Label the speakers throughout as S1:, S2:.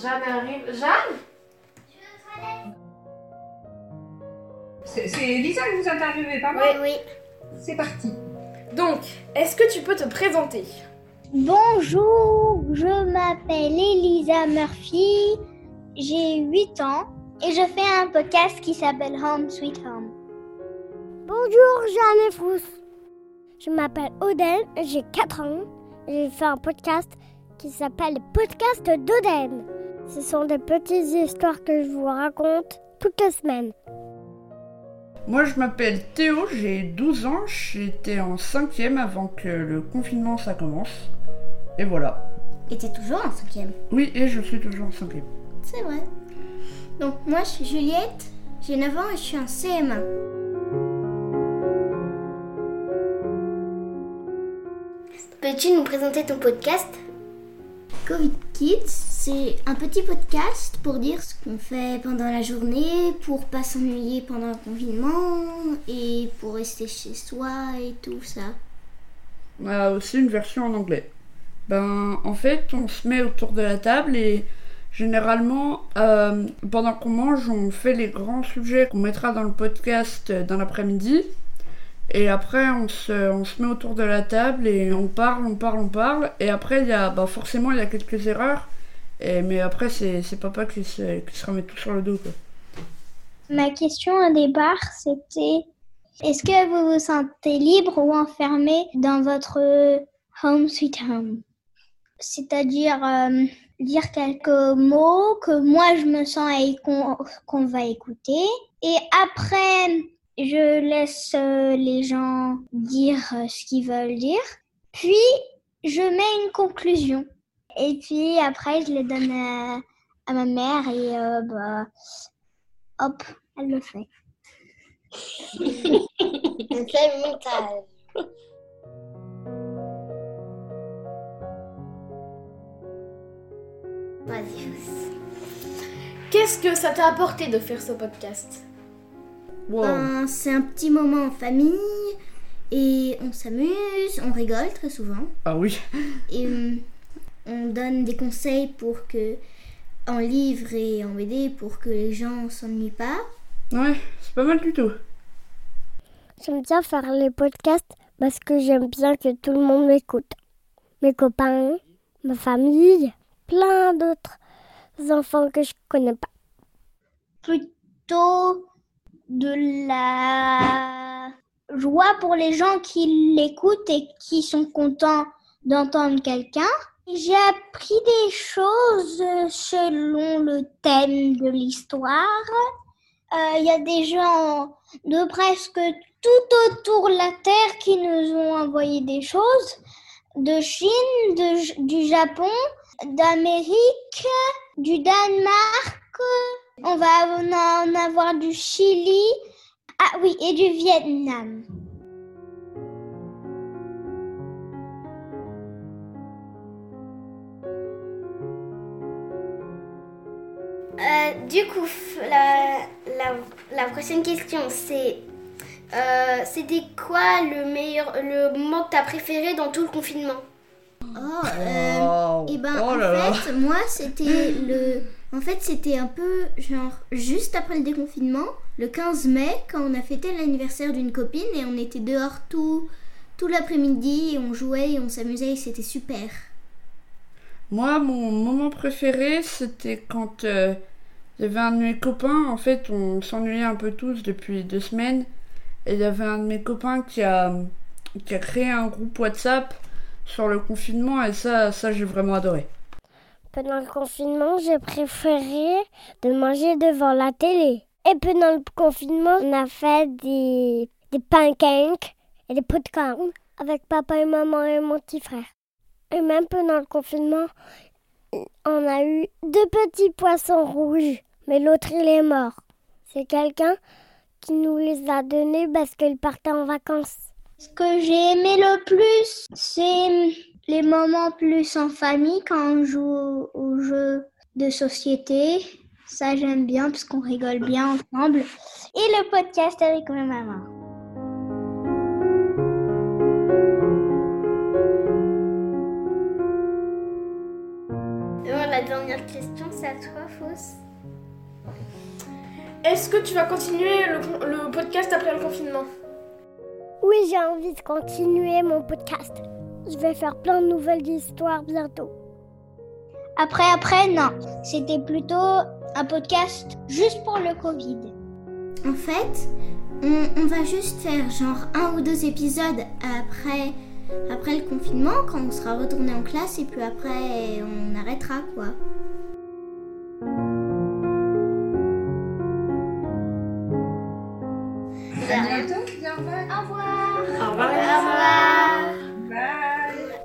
S1: Jeanne
S2: C'est c'est Lisa que vous interviewez, pas moi
S3: Oui.
S2: C'est parti.
S1: Donc, est-ce que tu peux te présenter?
S3: Bonjour, je m'appelle Elisa Murphy, j'ai 8 ans et je fais un podcast qui s'appelle Home Sweet Home. Bonjour, Jeanne Frousse. Je m'appelle Oden, j'ai 4 ans et j'ai fait un podcast qui s'appelle le podcast d'Oden. Ce sont des petites histoires que je vous raconte toutes les semaines.
S4: Moi, je m'appelle Théo, j'ai 12 ans, j'étais en cinquième avant que le confinement ça commence. Et voilà.
S5: Et t'es toujours en cinquième?
S4: Oui, et je suis toujours en cinquième.
S5: C'est vrai. Donc moi je suis Juliette, j'ai 9 ans et je suis en CM1. Peux-tu nous présenter ton podcast? Covid Kids, c'est un petit podcast pour dire ce qu'on fait pendant la journée, pour pas s'ennuyer pendant le confinement et pour rester chez soi et tout ça.
S4: On a aussi une version en anglais. Ben, en fait, on se met autour de la table et généralement, euh, pendant qu'on mange, on fait les grands sujets qu'on mettra dans le podcast euh, dans l'après-midi. Et après, on se, on se met autour de la table et on parle, on parle, on parle. Et après, il y a, bah, forcément, il y a quelques erreurs. Et, mais après, c'est papa qui se, qui se remet tout sur le dos. Quoi.
S3: Ma question au départ, c'était est-ce que vous vous sentez libre ou enfermé dans votre home sweet home? C'est-à-dire euh, dire quelques mots que moi je me sens qu'on va écouter. Et après, je laisse euh, les gens dire euh, ce qu'ils veulent dire. Puis, je mets une conclusion. Et puis après, je les donne à, à ma mère et euh, bah, hop, elle le fait.
S5: C'est mental. Vas-y,
S1: Qu'est-ce que ça t'a apporté de faire ce podcast?
S4: Wow.
S5: Ben, c'est un petit moment en famille et on s'amuse, on rigole très souvent
S4: Ah oui.
S5: et euh, on donne des conseils pour que en livre et en BD pour que les gens s'ennuient pas.
S4: Ouais, c'est pas mal du tout.
S3: J'aime bien faire les podcasts parce que j'aime bien que tout le monde m'écoute. Mes copains, ma famille, plein d'autres enfants que je connais pas. Plutôt de la joie pour les gens qui l'écoutent et qui sont contents d'entendre quelqu'un. J'ai appris des choses selon le thème de l'histoire. Euh, Il y a des gens de presque tout autour de la Terre qui nous ont envoyé des choses. De Chine, de- du Japon, d'Amérique, du Danemark. On va en avoir du Chili. Ah oui, et du Vietnam.
S5: Euh, du coup, la, la, la prochaine question c'est euh, c'était quoi le meilleur le moment que t'as préféré dans tout le confinement? Oh,
S4: Wow.
S5: Et ben
S4: Oh
S5: en
S4: là là.
S5: fait, moi c'était le en fait, c'était un peu genre juste après le déconfinement, le 15 mai quand on a fêté l'anniversaire d'une copine et on était dehors tout tout l'après-midi et on jouait et on s'amusait et c'était super.
S4: Moi, mon moment préféré, c'était quand euh, avait un de mes copains. En fait, on s'ennuyait un peu tous depuis deux semaines. Et il y avait un de mes copains qui a, qui a créé un groupe WhatsApp sur le confinement. Et ça, ça j'ai vraiment adoré.
S3: Pendant le confinement, j'ai préféré de manger devant la télé. Et pendant le confinement, on a fait des, des pancakes et des popcorn avec papa et maman et mon petit frère. Et même pendant le confinement, on a eu deux petits poissons rouges, mais l'autre il est mort. C'est quelqu'un qui nous les a donnés parce qu'il partait en vacances. Ce que j'ai aimé le plus, c'est les moments plus en famille quand on joue aux jeux de société. Ça, j'aime bien parce qu'on rigole bien ensemble. Et le podcast avec ma maman.
S5: Bon, la dernière dernière question, c'est à toi, Fausse.
S1: Est-ce que tu vas continuer le, le podcast après le confinement?
S6: Oui, j'ai envie de continuer mon podcast. Je vais faire plein de nouvelles histoires bientôt.
S5: Après, après, non. C'était plutôt un podcast juste pour le Covid. En fait, on, on va juste faire genre un ou deux épisodes après, après le confinement, quand on sera retourné en classe, et puis après, on arrêtera quoi.
S2: À bientôt.
S5: Au revoir.
S1: Au revoir.
S5: Au revoir.
S2: Bye.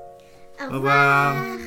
S5: Au
S7: Au revoir.